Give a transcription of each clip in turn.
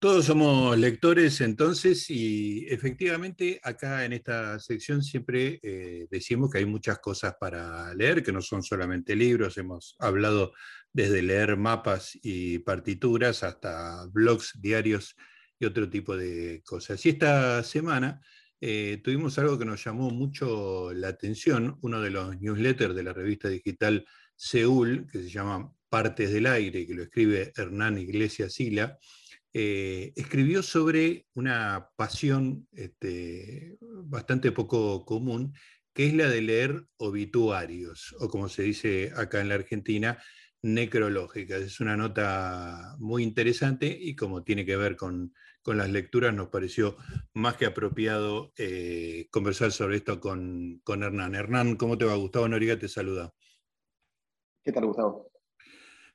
Todos somos lectores entonces y efectivamente acá en esta sección siempre eh, decimos que hay muchas cosas para leer, que no son solamente libros, hemos hablado desde leer mapas y partituras hasta blogs, diarios y otro tipo de cosas. Y esta semana eh, tuvimos algo que nos llamó mucho la atención, uno de los newsletters de la revista digital Seúl, que se llama Partes del Aire, que lo escribe Hernán Iglesias Sila eh, escribió sobre una pasión este, bastante poco común, que es la de leer obituarios, o como se dice acá en la Argentina, necrológicas. Es una nota muy interesante y como tiene que ver con, las lecturas, nos pareció más que apropiado eh, conversar sobre esto con, con, Hernán. Hernán, ¿cómo te va? Gustavo Noriga te saluda. ¿Qué tal, Gustavo?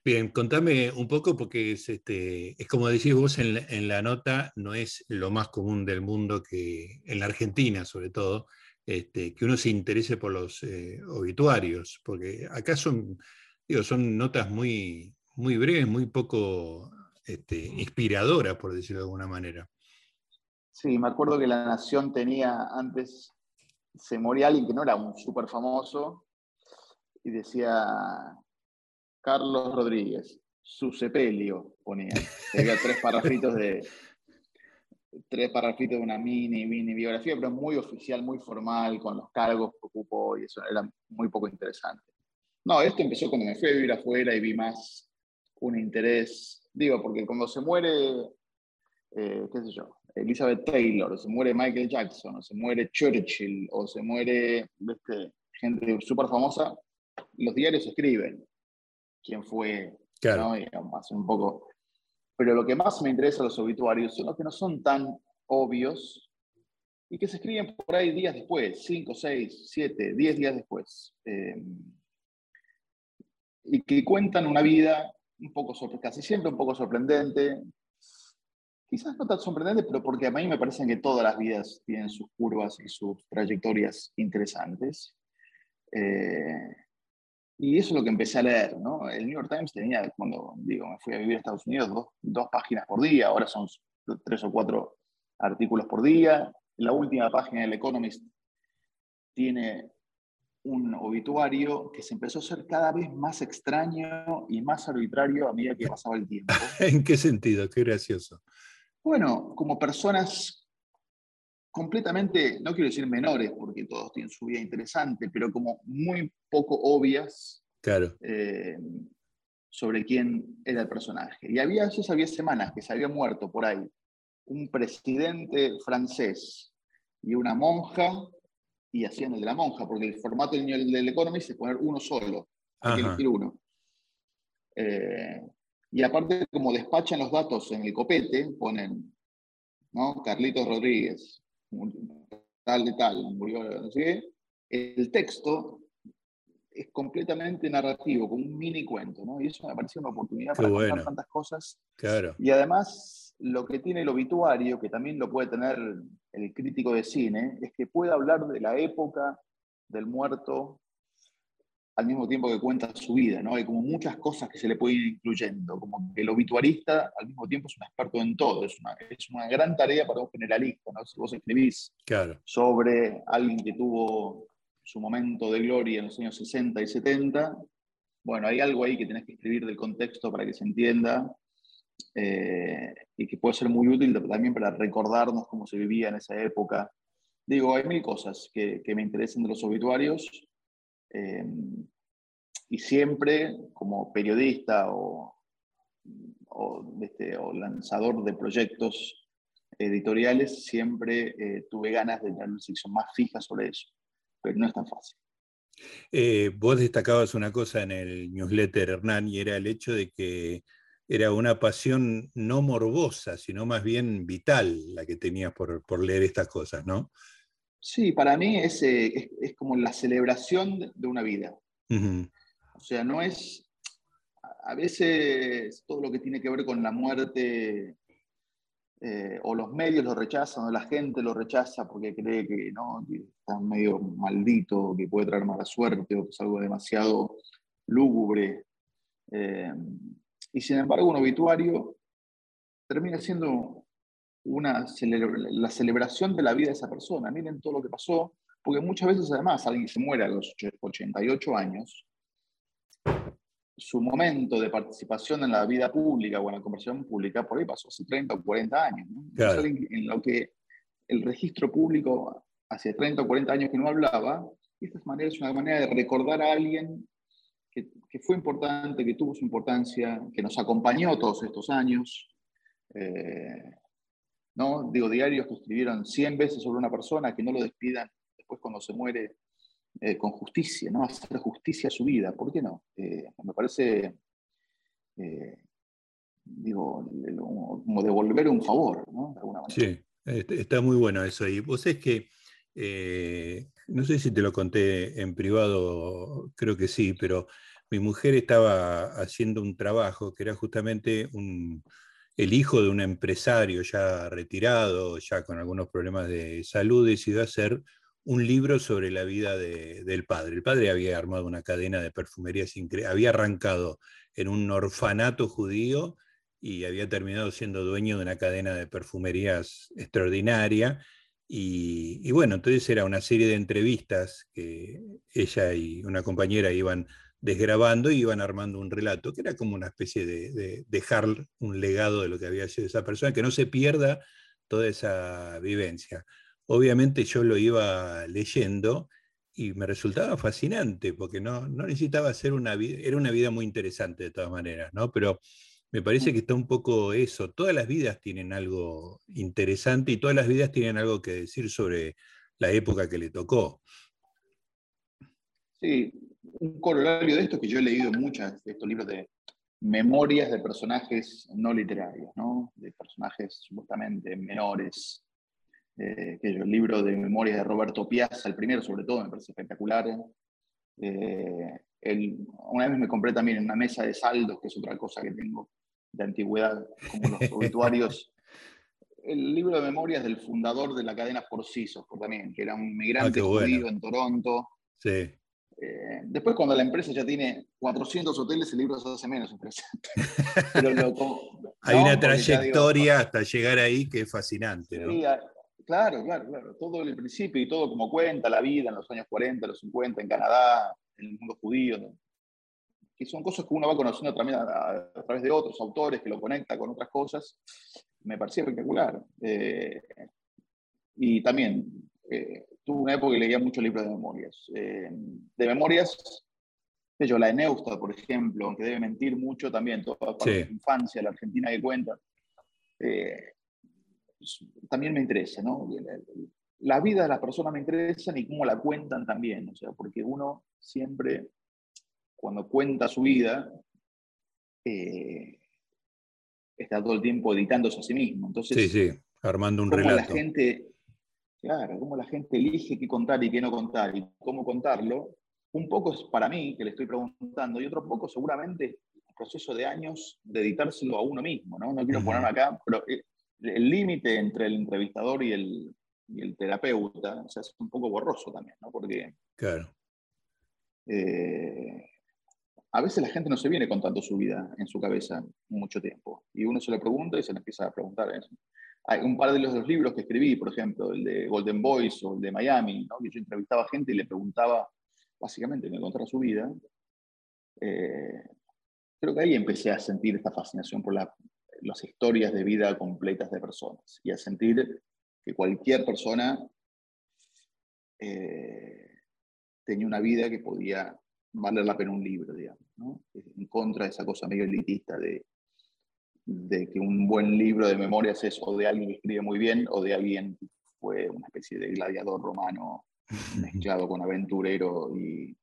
Bien, contame un poco porque es, este, es como decís vos en la, nota, no es lo más común del mundo que en la Argentina sobre todo, este, que uno se interese por los eh, obituarios, porque acá son, digo, son notas muy, muy breves, muy poco este, inspiradoras, por decirlo de alguna manera. Sí, me acuerdo que La Nación tenía antes, se moría alguien que no era un súper famoso, y decía Carlos Rodríguez, su sepelio, ponía. Había tres parrafitos de tres parrafitos de una mini, mini biografía, pero muy oficial, muy formal, con los cargos que ocupó y eso era muy poco interesante. No, esto empezó cuando me fui a vivir afuera y vi más un interés, digo, porque cuando se muere, eh, qué sé yo, Elizabeth Taylor, o se muere Michael Jackson, o se muere Churchill, o se muere gente súper famosa, los diarios escriben quién fue, ¿no? un poco. Pero lo que más me interesa de los obituarios son los que no son tan obvios y que se escriben por ahí días después, 5, 6, 7, 10 días después. Eh, y que cuentan una vida un poco, casi siempre un poco sorprendente. Quizás no tan sorprendente, pero porque a mí me parece que todas las vidas tienen sus curvas y sus trayectorias interesantes. Eh, y eso es lo que empecé a leer, ¿no? El New York Times tenía, cuando digo, me fui a vivir a Estados Unidos, dos, dos páginas por día, ahora son tres o cuatro artículos por día. La última página del Economist tiene un obituario que se empezó a ser cada vez más extraño y más arbitrario a medida que pasaba el tiempo. ¿En qué sentido? Qué gracioso. Bueno, como personas completamente, no quiero decir menores, porque todos tienen su vida interesante, pero como muy poco obvias claro. Eh, sobre quién era el personaje. Y había, eso había semanas que se había muerto por ahí un presidente francés y una monja, y hacían el de la monja, porque el formato del, del Economist es poner uno solo, hay que elegir uno. Eh, y aparte, como despachan los datos en el copete, ponen ¿no? Carlitos Rodríguez, tal de tal, murió, no sé el texto es completamente narrativo, como un mini cuento, ¿no? Y eso me pareció una oportunidad para contar tantas cosas. Claro. Y además, lo que tiene el obituario, que también lo puede tener el crítico de cine, es que puede hablar de la época del muerto al mismo tiempo que cuenta su vida, ¿no? Hay como muchas cosas que se le pueden ir incluyendo, como que el obituarista al mismo tiempo es un experto en todo, es una, es una gran tarea para un generalista, ¿no? Si vos escribís sobre alguien que tuvo su momento de gloria en los años 60 y 70, bueno, hay algo ahí que tenés que escribir del contexto para que se entienda eh, y que puede ser muy útil también para recordarnos cómo se vivía en esa época. Digo, hay mil cosas que, que me interesan de los obituarios Em, y siempre como periodista o, este, o, lanzador de proyectos editoriales, siempre eh, tuve ganas de tener una sección más fija sobre eso, pero no es tan fácil. Eh, vos destacabas una cosa en el newsletter, Hernán, y era el hecho de que era una pasión no morbosa, sino más bien vital la que tenías por, por leer estas cosas, ¿no? Sí, para mí es, eh, es, como la celebración de una vida. O sea, no es, a veces todo lo que tiene que ver con la muerte, eh, o los medios lo rechazan, o la gente lo rechaza porque cree que, ¿no? está medio maldito, que puede traer mala suerte, o que es algo demasiado lúgubre. Eh, y sin embargo, un obituario termina siendo una la celebración de la vida de esa persona. Miren todo lo que pasó, porque muchas veces además alguien se muere a los 88 años, su momento de participación en la vida pública o en la conversación pública por ahí pasó hace 30 o 40 años. En lo que el registro público hace 30 o 40 años que no hablaba, esta manera es una manera de recordar a alguien que, que, fue importante, que tuvo su importancia, que nos acompañó todos estos años. Eh, ¿no? Digo, diarios que escribieron 100 veces sobre una persona, que no lo despidan después cuando se muere eh, con justicia, ¿no? Hacer justicia a su vida, ¿por qué no? Eh, me parece, digo, como devolver un favor, ¿no? De alguna manera. Sí, está muy bueno eso. Y vos es que eh, no sé si te lo conté en privado, creo que sí, pero mi mujer estaba haciendo un trabajo que era justamente el hijo de un empresario ya retirado, ya con algunos problemas de salud, decidió hacer un libro sobre la vida del padre. El padre había armado una cadena de perfumerías había arrancado en un orfanato judío y había terminado siendo dueño de una cadena de perfumerías extraordinaria y, bueno, entonces era una serie de entrevistas que ella y una compañera iban desgrabando y iban armando un relato, que era como una especie de, dejar un legado de lo que había sido esa persona, que no se pierda toda esa vivencia. Obviamente yo lo iba leyendo y me resultaba fascinante, porque no, no necesitaba ser una vida, era una vida muy interesante de todas maneras, ¿no? Pero me parece que está un poco eso. Todas las vidas tienen algo interesante y todas las vidas tienen algo que decir sobre la época que le tocó. Sí, un corolario de esto que yo he leído muchas de estos libros de memorias de personajes no literarios, ¿no? de personajes supuestamente menores. Eh, el libro de memorias de Roberto Piazza, el primero sobre todo, me parece espectacular. Eh, una vez me compré también una mesa de saldos, que es otra cosa que tengo de antigüedad, como los obituarios. el libro de memorias del fundador de la cadena Porcisos, también, que era un migrante ah, judío en Toronto. Sí. Eh, después, cuando la empresa ya tiene 400 hoteles, el libro se hace menos interesante. Hay una trayectoria hasta llegar ahí que es fascinante. ¿no? claro, claro, claro. Todo el principio y todo como cuenta la vida en los años 40, los 50, en Canadá, en el mundo judío que son cosas que uno va conociendo también a, través de otros autores, que lo conecta con otras cosas, me parecía espectacular. Eh, y también eh, tuve una época que leía muchos libros de memorias. Eh, de memorias, yo, la de Neustadt, por ejemplo, aunque debe mentir mucho también, toda la infancia, la Argentina que cuenta, también me interesa, ¿no? La vida de las personas me interesa y cómo la cuentan también, o sea, porque uno siempre cuando cuenta su vida, eh, está todo el tiempo editándose a sí mismo. Entonces, sí, sí, armando un relato. La gente, claro, cómo la gente elige qué contar y qué no contar y cómo contarlo, un poco es para mí, que le estoy preguntando, y otro poco seguramente el proceso de años de editárselo a uno mismo, ¿no? No quiero ponerme acá, pero el límite entre el entrevistador y el, y el terapeuta o sea, es un poco borroso también, ¿no? Porque... Claro. Eh, a veces la gente no se viene contando su vida en su cabeza mucho tiempo. Y uno se lo pregunta y se le empieza a preguntar eso. Hay un par de los, libros que escribí, por ejemplo, el de Golden Boys o el de Miami, ¿no? que yo entrevistaba gente y le preguntaba, básicamente, me contara su vida. Eh, creo que ahí empecé a sentir esta fascinación por las historias de vida completas de personas y a sentir que cualquier persona eh, tenía una vida que podía valer la pena un libro, digamos, ¿no? en contra de esa cosa medio elitista de, de que un buen libro de memorias es o de alguien que escribe muy bien o de alguien que fue una especie de gladiador romano mezclado con aventurero y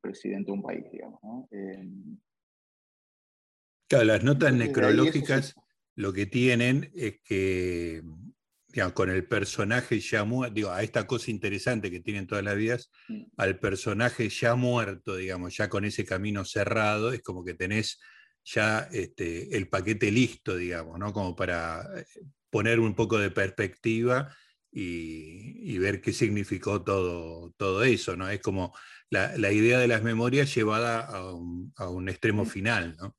presidente de un país, digamos. ¿no? Eh, claro, las notas necrológicas lo que tienen es que con el personaje ya muerto, digo, a esta cosa interesante que tienen todas las vidas, mm. al personaje ya muerto, digamos, ya con ese camino cerrado, es como que tenés ya este, el paquete listo, digamos, ¿no? Como para eh, poner un poco de perspectiva y, ver qué significó todo, todo eso, ¿no? Es como la, idea de las memorias llevada a un, a un extremo final, ¿no?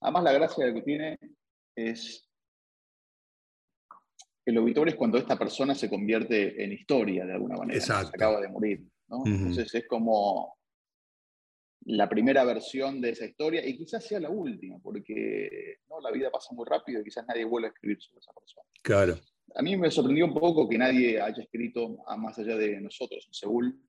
Además, la gracia que tiene es el obituario es cuando esta persona se convierte en historia de alguna manera. Se acaba de morir. Entonces es como la primera versión de esa historia y quizás sea la última, porque ¿no? la vida pasa muy rápido y quizás nadie vuelva a escribir sobre esa persona. Claro. A mí me sorprendió un poco que nadie haya escrito, más allá de nosotros en Seúl,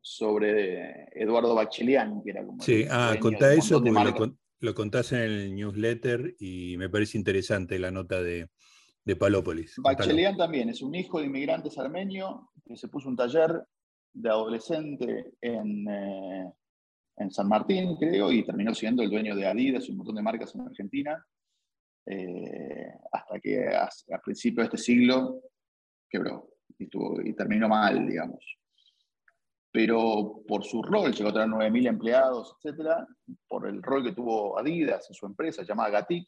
sobre Eduardo Bachelian, que era como... Sí, ah, contá eso porque lo, contás en el newsletter y me parece interesante la nota de, de Palópolis. Bachelian también es un hijo de inmigrantes armenio que se puso un taller de adolescente en, eh, en San Martín, creo, y terminó siendo el dueño de Adidas y un montón de marcas en Argentina, eh, hasta que a, principios de este siglo quebró y, terminó mal, digamos. Pero por su rol, llegó a tener 9.000 empleados, etcétera, por el rol que tuvo Adidas en su empresa llamada Gatic,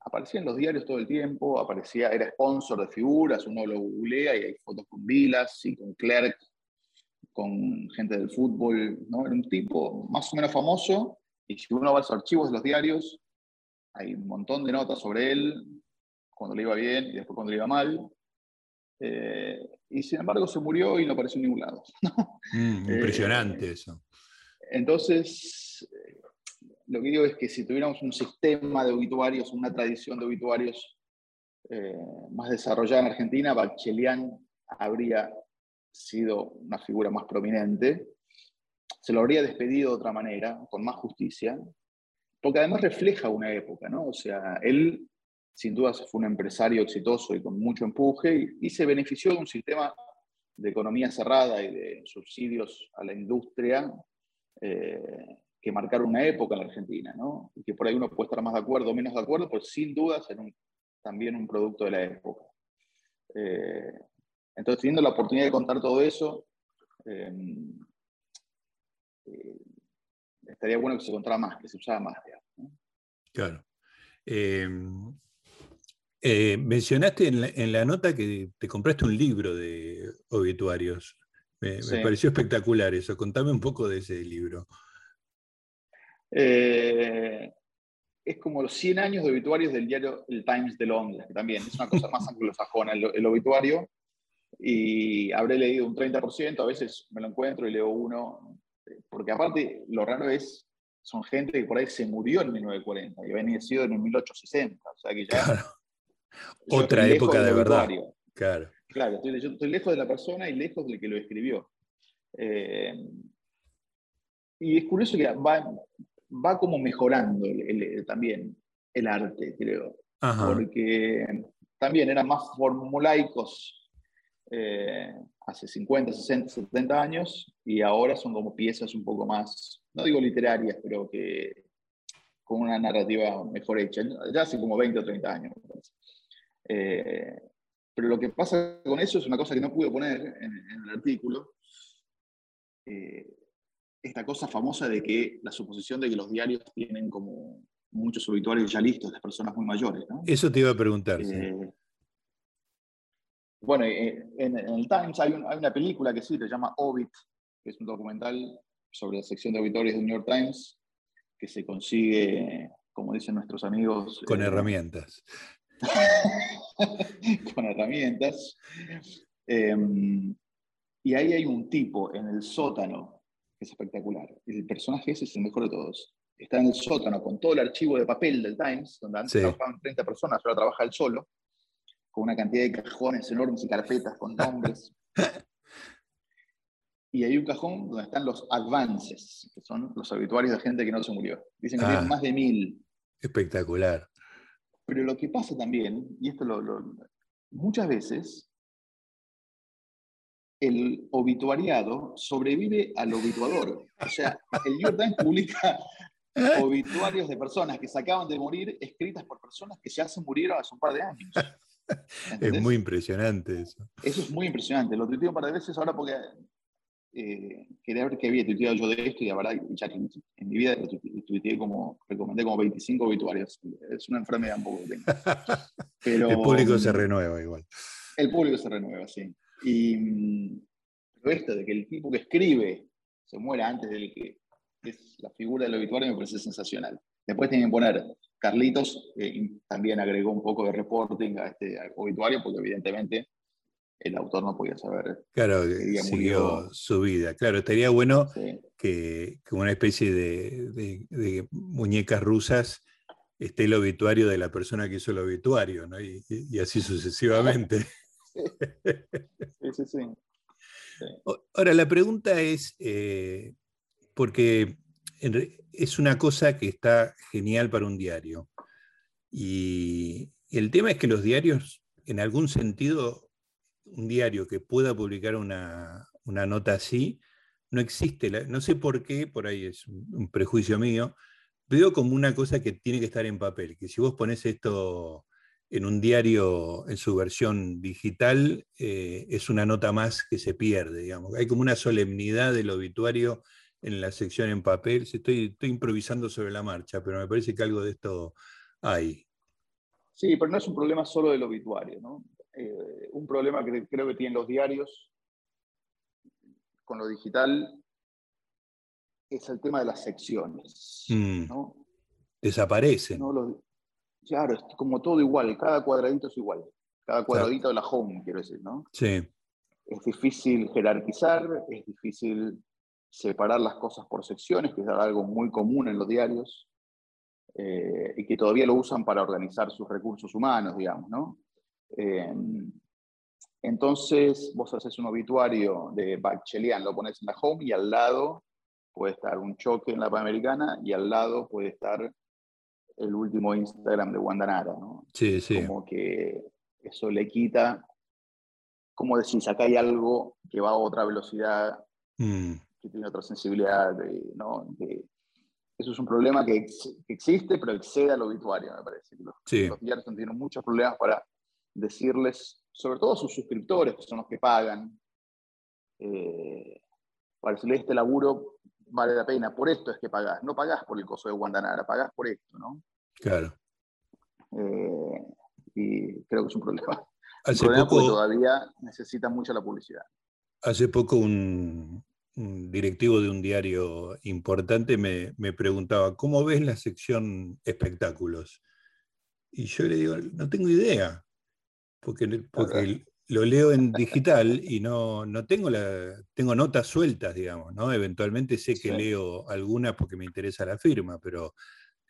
aparecía en los diarios todo el tiempo, aparecía, era sponsor de figuras, uno lo googlea y hay fotos con Vilas y con Clerc con gente del fútbol, ¿no? Era un tipo más o menos famoso, y si uno va a los archivos de los diarios, hay un montón de notas sobre él, cuando le iba bien y después cuando le iba mal. Eh, y sin embargo se murió y no apareció en ningún lado. Mm, impresionante eh, eso. Entonces, lo que digo es que si tuviéramos un sistema de obituarios, una tradición de obituarios eh, más desarrollada en Argentina, Bachelian habría sido una figura más prominente, se lo habría despedido de otra manera, con más justicia, porque además refleja una época, ¿no? O sea, él sin duda fue un empresario exitoso y con mucho empuje y, se benefició de un sistema de economía cerrada y de subsidios a la industria eh, que marcaron una época en la Argentina, ¿no? Y que por ahí uno puede estar más de acuerdo o menos de acuerdo, pero sin duda ser también un producto de la época. Eh, entonces, teniendo la oportunidad de contar todo eso, eh, eh, estaría bueno que se contara más, que se usara más. Claro. Em, eh, mencionaste en la, nota que te compraste un libro de obituarios. Me, pareció espectacular eso. Contame un poco de ese libro. es como los 100 años de obituarios del diario El Times de Londres, que también es una cosa más anglosajona el obituario y habré leído un 30%, a veces me lo encuentro y leo uno, porque aparte lo raro es, son gente que por ahí se murió en 1940 y había sido en 1860, o sea que ya... Otra época de verdad. Claro. Claro, estoy, yo estoy lejos de la persona y lejos del que lo escribió. Eh, y es curioso que va, va como mejorando también el arte, creo. Porque también eran más formulaicos eh, hace 50, 60, 70 años y ahora son como piezas un poco más, no digo literarias, pero que con una narrativa mejor hecha, ya hace como 20 o 30 años. Eh, pero lo que pasa con eso es una cosa que no pude poner en, el artículo. Eh, esta cosa famosa de que la suposición de que los diarios tienen como muchos obituarios ya listos de personas muy mayores. Eso te iba a preguntar. Bueno, eh, en, el Times hay, una película que sí, se llama Obit, que es un documental sobre la sección de auditorios del New York Times, que se consigue, como dicen nuestros amigos... Con eh, herramientas. con herramientas. Em, y ahí hay un tipo en el sótano, que es espectacular. El personaje ese es el mejor de todos. Está en el sótano con todo el archivo de papel del Times, donde antes trabajaban 30 personas, ahora trabaja él solo con una cantidad de cajones enormes y carpetas con nombres. y hay un cajón donde están los advances, que son los obituarios de gente que no se murió. Dicen que tienen ah. más de mil. Espectacular. Pero lo que pasa también, y esto lo, muchas veces, el obituariado sobrevive al obituador. O sea, el New York Times publica obituarios de personas que se acaban de morir escritas por personas que ya se murieron hace un par de años es muy impresionante eso. Eso es muy impresionante. Lo tuiteo un par de veces ahora porque eh, quería ver qué había tuiteado yo de esto y la verdad, ya en, mi vida tuiteé como, recomendé como 25 obituarios. Es una enfermedad un poco que tengo. Pero, el público se renueva igual. El público se renueva, sí. Y mm, pero esto de que el tipo que escribe se muera antes del que es la figura del obituario me parece sensacional. Después tienen que poner Carlitos eh, también agregó un poco de reporting a este obituario, porque evidentemente el autor no podía saber. Claro, siguió su vida. Claro, estaría bueno que, como una especie de, muñecas rusas esté el obituario de la persona que hizo el obituario, ¿no? y, así sucesivamente. Sí, sí, sí. Ahora, la pregunta es, eh, porque es una cosa que está genial para un diario. Y el tema es que los diarios, en algún sentido, un diario que pueda publicar una, nota así, no existe. no sé por qué, por ahí es un, prejuicio mío, veo como una cosa que tiene que estar en papel, que si vos pones esto en un diario en su versión digital, eh, es una nota más que se pierde, digamos. Hay como una solemnidad del obituario en la sección en papel. Estoy, estoy improvisando sobre la marcha, pero me parece que algo de esto hay. Sí, pero no es un problema solo del obituario, ¿no? Eh, un problema que creo que tienen los diarios con lo digital es el tema de las secciones. Mm. Desaparecen. claro, es como todo igual, cada cuadradito es igual. Cada cuadradito de la home, quiero decir, ¿no? Sí. Es difícil jerarquizar, es difícil separar las cosas por secciones, que es algo muy común en los diarios, eh, y que todavía lo usan para organizar sus recursos humanos, digamos, ¿no? Eh, entonces, vos haces un obituario de Bachelian, lo pones en la home y al lado puede estar un choque en la Panamericana y al lado puede estar el último Instagram de Wandanara, ¿no? Sí, sí. Como que eso le quita, como decís, acá hay algo que va a otra velocidad, mm. Que tiene otra sensibilidad, ¿no? eso es un problema que, existe, pero excede al obituario, me parece. Los, sí. los diarios tienen muchos problemas para decirles, sobre todo a sus suscriptores, que son los que pagan, eh, para decirles este laburo vale la pena, por esto es que pagás, no pagás por el coso de Guandanara, pagás por esto, ¿no? Claro. Eh, y creo que es un problema. Hace un poco, todavía necesita mucho la publicidad. Hace poco un, directivo de un diario importante me, me, preguntaba, ¿cómo ves la sección espectáculos? Y yo le digo, no tengo idea porque, porque lo leo en digital y no, no tengo, la, tengo notas sueltas, digamos, ¿no? Eventualmente sé que leo algunas porque me interesa la firma, pero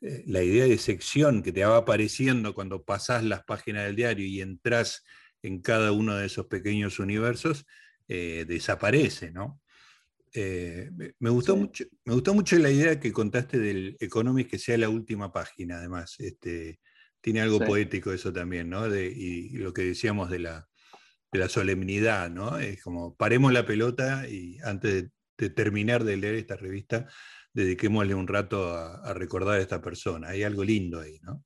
eh, la idea de sección que te va apareciendo cuando pasás las páginas del diario y entras en cada uno de esos pequeños universos, eh, desaparece, ¿no? Eh, me, gustó mucho, me gustó mucho la idea que contaste del Economist que sea la última página, además. Este, tiene algo poético eso también, ¿no? y, lo que decíamos de la, la, solemnidad, ¿no? Es como paremos la pelota y antes de, terminar de leer esta revista, dediquémosle un rato a, recordar a esta persona. Hay algo lindo ahí, ¿no?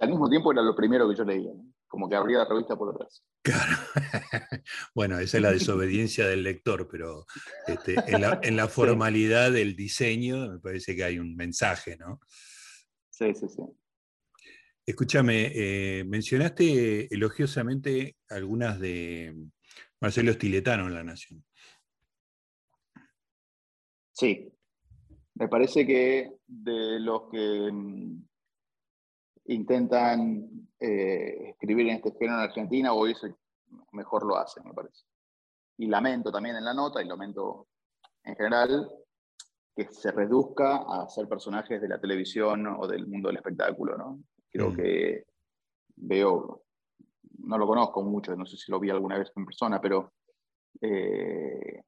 al mismo tiempo era lo primero que yo leía, como que abría la revista por atrás. Claro. bueno, esa es la desobediencia del lector, pero este, en, la, en, la, formalidad del diseño me parece que hay un mensaje, ¿no? Sí, sí, sí. Escúchame, eh, mencionaste elogiosamente algunas de Marcelo Stiletano en La Nación. Sí, me parece que de los que mm, intentan eh, escribir en este género en Argentina, hoy mejor lo hacen, me parece. Y lamento también en la nota, y lamento en general, que se reduzca a ser personajes de la televisión o del mundo del espectáculo, ¿no? Creo mm. que veo, no lo conozco mucho, no sé si lo vi alguna vez en persona, pero eh,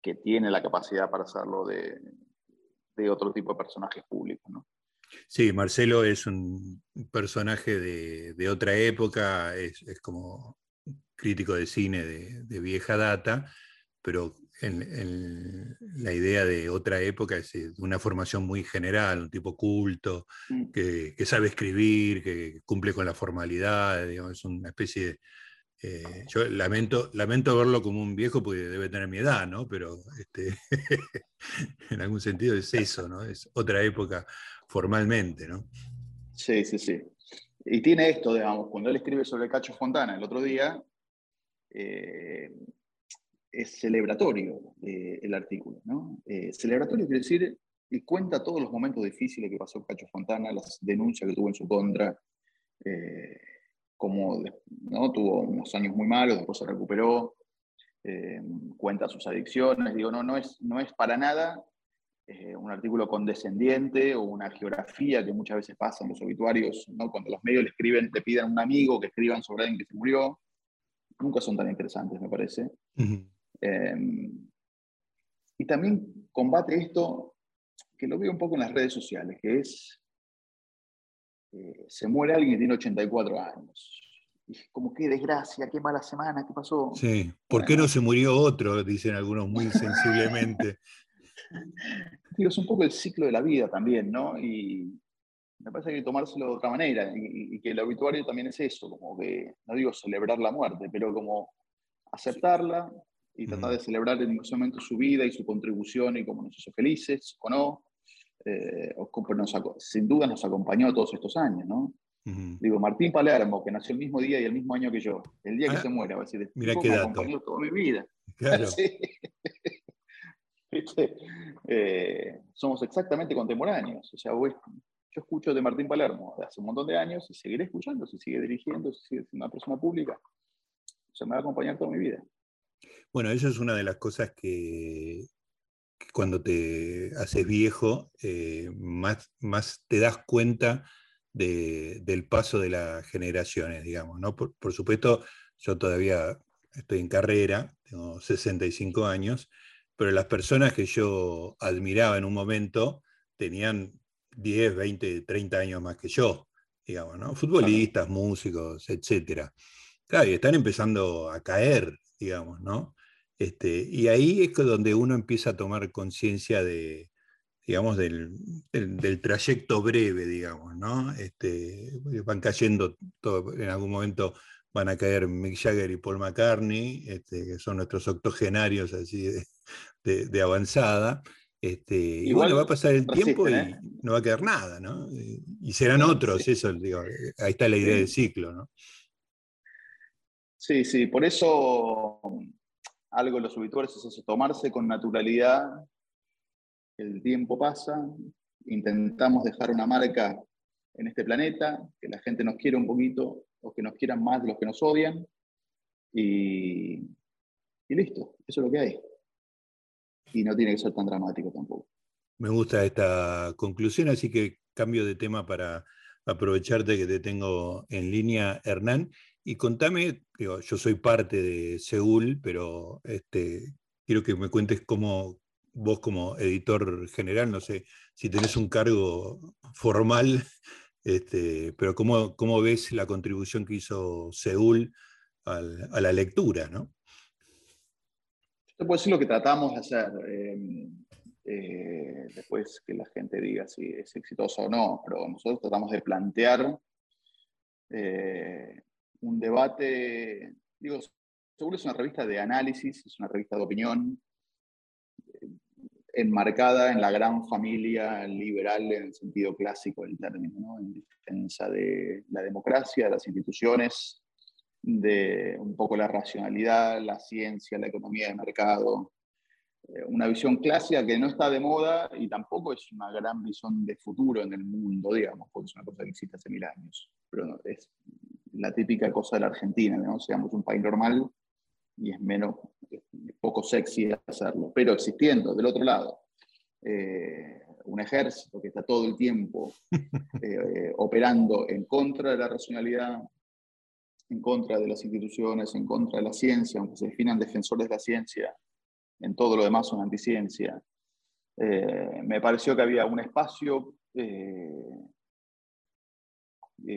que tiene la capacidad para hacerlo de, otro tipo de personajes públicos. ¿no? Sí, Marcelo es un personaje de, otra época, es, como crítico de cine de, vieja data, pero en, la idea de otra época es eh, una formación muy general, un tipo culto, mm. que, sabe escribir, que cumple con la formalidad, es una especie de... Eh, yo lamento, lamento verlo como un viejo porque debe tener mi edad, ¿no? Pero este, en algún sentido es eso, ¿no? Es otra época formalmente, ¿no? Sí, sí, sí. Y tiene esto, digamos, cuando él escribe sobre Cacho Fontana el otro día, eh, es celebratorio eh, el artículo. ¿no? Celebratorio quiere decir y cuenta todos los momentos difíciles que pasó Cacho Fontana, las denuncias que tuvo en su contra, como ¿no? tuvo unos años muy malos, después se recuperó, eh, cuenta sus adicciones, digo, no, no, es, no es para nada eh, un artículo condescendiente o una geografía que muchas veces pasa en los obituarios, ¿no? cuando los medios le escriben, le piden a un amigo que escriban sobre alguien que se murió, nunca son tan interesantes, me parece. y también combate esto, que lo veo un poco en las redes sociales, que es eh, se muere alguien que tiene 84 años. Y como qué desgracia, qué mala semana, qué pasó. Sí, ¿por qué no se murió otro? Dicen algunos muy sensiblemente. Digo, es un poco el ciclo de la vida también, ¿no? Y me parece que hay que tomárselo de otra manera y, que el obituario también es eso, como que, no digo celebrar la muerte, pero como aceptarla y tratar de celebrar en ese momento su vida y su contribución y cómo nos hizo felices o no, eh, sin duda nos acompañó todos estos años, ¿no? Digo, Martín Palermo, que nació el mismo día y el mismo año que yo, el día que ah, se muera, va a decir, mira qué dato. acompañó toda mi vida. Eh, somos exactamente contemporáneos. O sea, yo escucho de Martín Palermo de hace un montón de años y seguiré escuchando, si sigue dirigiendo, si sigue siendo una persona pública. O sea, me va a acompañar toda mi vida. Bueno, eso es una de las cosas que, cuando te haces viejo, eh, más, más te das cuenta del paso de las generaciones, digamos. ¿no? Por, supuesto, yo todavía estoy en carrera, tengo 65 años, pero las personas que yo admiraba en un momento tenían 10, 20, 30 años más que yo, digamos, ¿no? Futbolistas, músicos, etc. Claro, y están empezando a caer, digamos, ¿no? Este, y ahí es donde uno empieza a tomar conciencia de, digamos, del, trayecto breve, digamos, ¿no? Este, van cayendo, todo, en algún momento van a caer Mick Jagger y Paul McCartney, este, que son nuestros octogenarios así de, avanzada. Este, y bueno, va a pasar el tiempo y ¿eh? no va a quedar nada, ¿no? Y serán otros, eso, digo, ahí está la idea del ciclo, ¿no? Sí, sí, por eso algo de los obituarios es eso, tomarse con naturalidad, el tiempo pasa, intentamos dejar una marca en este planeta, que la gente nos quiera un poquito o que nos quieran más de los que nos odian, y, y listo, eso es lo que hay. Y no tiene que ser tan dramático tampoco. Me gusta esta conclusión, así que cambio de tema para aprovecharte que te tengo en línea, Hernán. Y contame, yo soy parte de Seúl, pero este, quiero que me cuentes cómo vos como editor general, no sé si tenés un cargo formal, este, pero cómo, cómo ves la contribución que hizo Seúl a la lectura, ¿no? Yo puedo decir lo que tratamos de hacer. Em, eh, después que la gente diga si es exitoso o no, pero nosotros tratamos de plantear eh, un debate, digo, seguro es una revista de análisis, es una revista de opinión, eh, enmarcada en la gran familia liberal en el sentido clásico del término, en defensa de la democracia, de las instituciones, de un poco la racionalidad, la ciencia, la economía de mercado, eh, una visión clásica que no está de moda y tampoco es una gran visión de futuro en el mundo, digamos, porque es una cosa que existe hace mil años, pero es la típica cosa de la Argentina, ¿no? Seamos un país normal y es menos, poco sexy hacerlo, pero existiendo del otro lado. Eh, un ejército que está todo el tiempo eh, operando en contra de la racionalidad, en contra de las instituciones, en contra de la ciencia, aunque se definan defensores de la ciencia, en todo lo demás son anticiencia. Eh, me pareció que había un espacio eh,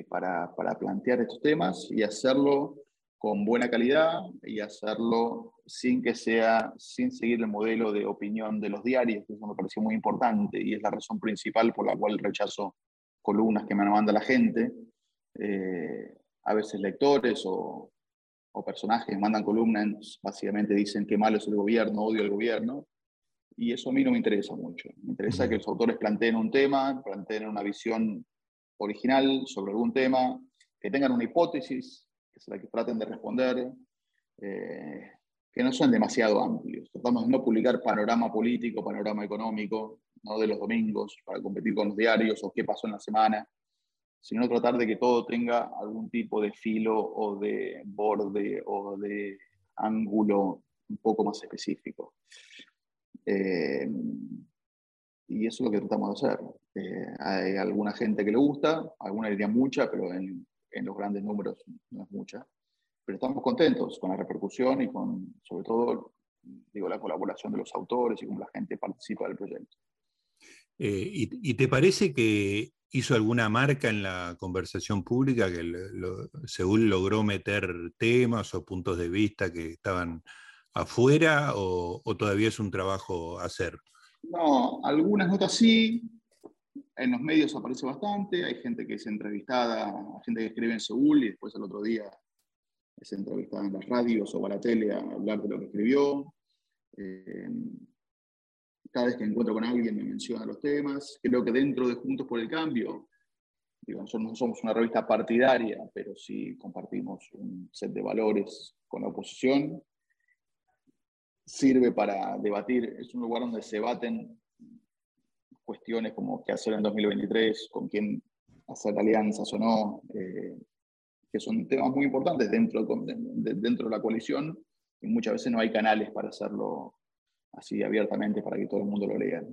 para, para, plantear estos temas y hacerlo con buena calidad y hacerlo sin que sea, sin seguir el modelo de opinión de los diarios, que eso me pareció muy importante y es la razón principal por la cual rechazo columnas que me manda la gente. Eh, a veces lectores o, o personajes mandan columnas, básicamente dicen que malo es el gobierno, odio el gobierno, y eso a mí no me interesa mucho. Me interesa que los autores planteen un tema, planteen una visión original sobre algún tema, que tengan una hipótesis, que es la que traten de responder, eh, que no sean demasiado amplios. Tratamos de no publicar panorama político, panorama económico, no de los domingos para competir con los diarios o qué pasó en la semana, sino tratar de que todo tenga algún tipo de filo o de borde o de ángulo un poco más específico. Eh, y eso es lo que tratamos de hacer. Eh, hay alguna gente que le gusta, alguna diría mucha, pero en, en, los grandes números no es mucha. Pero estamos contentos con la repercusión y con, sobre todo, digo, la colaboración de los autores y cómo la gente participa del proyecto. Eh, y, te parece que hizo alguna marca en la conversación pública que lo, Seúl logró meter temas o puntos de vista que estaban afuera o, todavía es un trabajo a hacer? No, algunas notas sí, en los medios aparece bastante, hay gente que es entrevistada, gente que escribe en Seúl y después el otro día es entrevistada en las radios o a la tele a hablar de lo que escribió. Eh, cada vez que encuentro con alguien me menciona los temas. Creo que dentro de Juntos por el Cambio, digo, nosotros no somos una revista partidaria, pero sí compartimos un set de valores con la oposición sirve para debatir, es un lugar donde se baten cuestiones como qué hacer en 2023, con quién hacer alianzas o no, eh, que son temas muy importantes dentro de, dentro de la coalición y muchas veces no hay canales para hacerlo así abiertamente para que todo el mundo lo lea.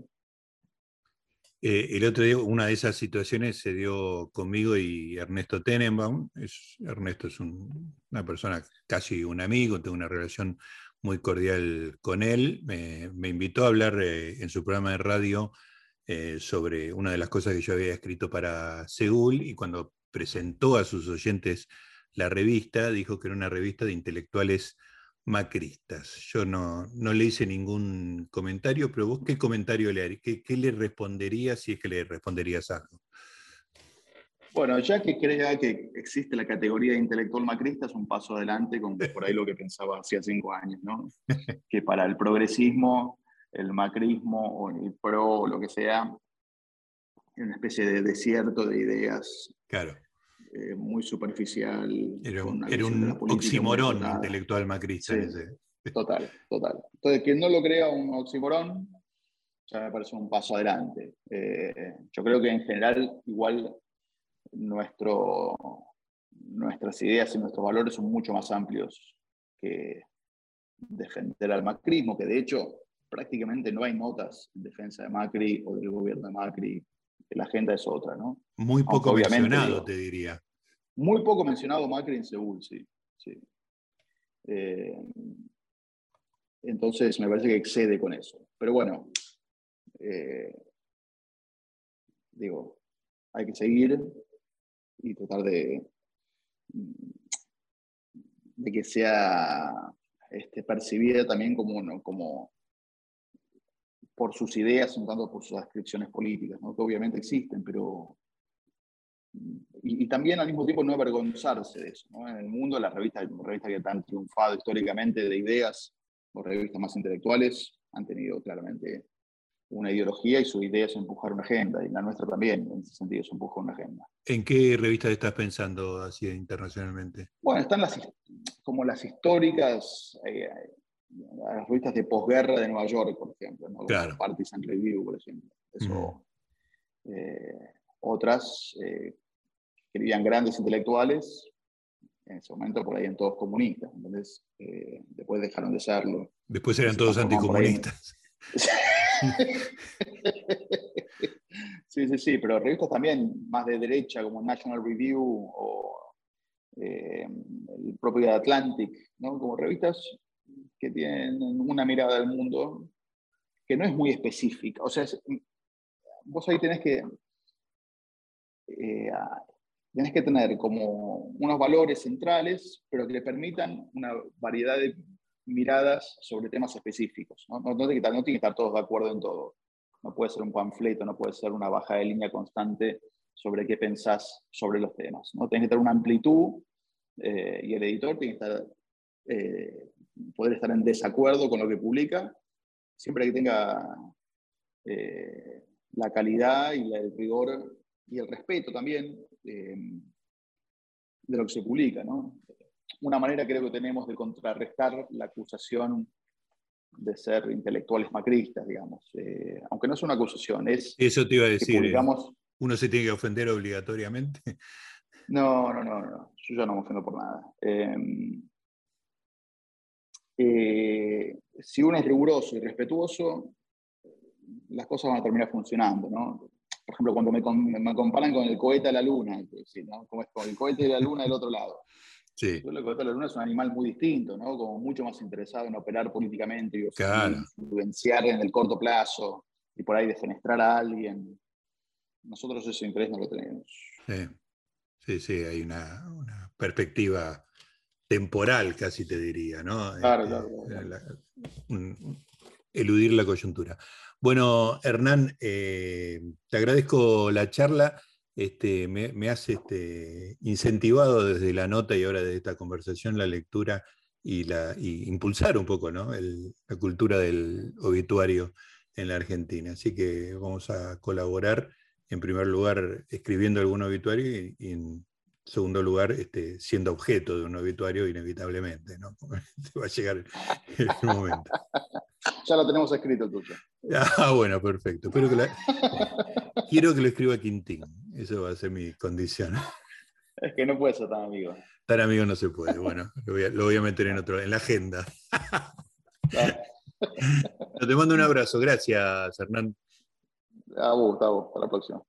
Eh, el otro día, una de esas situaciones se dio conmigo y Ernesto Tenenbaum. Es, Ernesto es una persona casi un amigo, tengo una relación muy cordial con él. me invitó a hablar eh, en su programa de radio eh, sobre una de las cosas que yo había escrito para Seúl y cuando presentó a sus oyentes la revista, dijo que era una revista de intelectuales macristas. Yo no, no le hice ningún comentario, pero vos qué comentario le harías, qué, qué le responderías si es que le responderías algo. Bueno, ya que crea que existe la categoría de intelectual macrista, es un paso adelante con por ahí lo que pensaba hacía cinco años, ¿no? que para el progresismo, el macrismo o el pro, lo que sea, una especie de desierto de ideas. Claro. Eh, muy superficial. Era un, era un oximorón intelectual macrista. Total, total. Entonces, quien no lo crea un oximorón, ya me parece un paso adelante. Eh, yo creo que en general, igual nuestro, nuestras ideas y nuestros valores son mucho más amplios que defender al macrismo, que de hecho prácticamente no hay notas en defensa de Macri o del gobierno de Macri. La agenda es otra, ¿no? Muy poco mencionado, te diría. Muy poco mencionado Macri en Seúl, sí. Eh, entonces me parece que excede con eso. Pero bueno, eh, digo, hay que seguir y tratar de, de que sea este, percibida también como, como por sus ideas, no tanto por sus descripciones políticas, que obviamente existen, pero... Y, también al mismo tiempo no avergonzarse de eso. En el mundo, las revistas, revistas que han triunfado históricamente de ideas, o revistas más intelectuales, han tenido claramente una ideología y su idea es empujar una agenda, y la nuestra también, en ese sentido, es empujar una agenda. ¿En qué revistas estás pensando así internacionalmente? Bueno, están las como las históricas, eh, las revistas de posguerra de Nueva York, por ejemplo, ¿no? claro. Partisan Review, por ejemplo. Eso, eh, otras eh, que escribían grandes intelectuales, en ese momento por ahí eran todos comunistas, entonces después dejaron de serlo. Después eran todos anticomunistas. sí, sí, sí, pero revistas también más de derecha como National Review o eh, el propio Atlantic, ¿no? como revistas que tienen una mirada del mundo que no es muy específica. O sea, vos ahí tenés que, eh, tenés que tener como unos valores centrales, pero que le permitan una variedad de miradas sobre temas específicos. ¿no? No, tiene que estar todos de acuerdo en todo. No puede ser un panfleto, no puede ser una baja de línea constante sobre qué pensás sobre los temas. ¿no? Tienes que tener una amplitud eh, y el editor tiene que estar, eh, poder estar en desacuerdo con lo que publica, siempre que tenga eh, la calidad y el rigor y el respeto también de lo que se publica. ¿no? una manera creo que tenemos de contrarrestar la acusación de ser intelectuales macristas, digamos. Eh, aunque no es una acusación, es... Eso te iba a decir. Eh, ¿Uno se tiene que ofender obligatoriamente? No, no, no, no. Yo ya no me ofendo por nada. Em, eh, si uno es riguroso y respetuoso, las cosas van a terminar funcionando, ¿no? Por ejemplo, cuando me, me comparan con el cohete a la luna, ¿no? Como es con el cohete de la luna del otro lado. Sí. El cohete de la luna es un animal muy distinto, ¿no? Como mucho más interesado en operar políticamente y influenciar en el corto plazo y por ahí defenestrar a alguien. Nosotros ese interés no lo tenemos. Sí, sí, sí hay una, una perspectiva temporal, casi te diría, ¿no? Claro, este, claro. eludir la coyuntura. Bueno, Hernán, eh, te agradezco la charla. Este, me, has este, incentivado desde la nota y ahora desde esta conversación la lectura y, la, impulsar un poco ¿no? la cultura del obituario en la Argentina. Así que vamos a colaborar, en primer lugar, escribiendo algún obituario y, y en segundo lugar, este, siendo objeto de un obituario inevitablemente, ¿no? Va a llegar el momento. Ya lo tenemos escrito tuyo. Ah, bueno, perfecto. que Quiero que lo escriba Quintín. Eso va a ser mi condición. Es que no puede ser tan amigo. Tan amigo no se puede. Bueno, lo voy a, meter en otro, en la agenda. Te mando un abrazo. Gracias, Hernán. A vos, Gustavo. Hasta la próxima.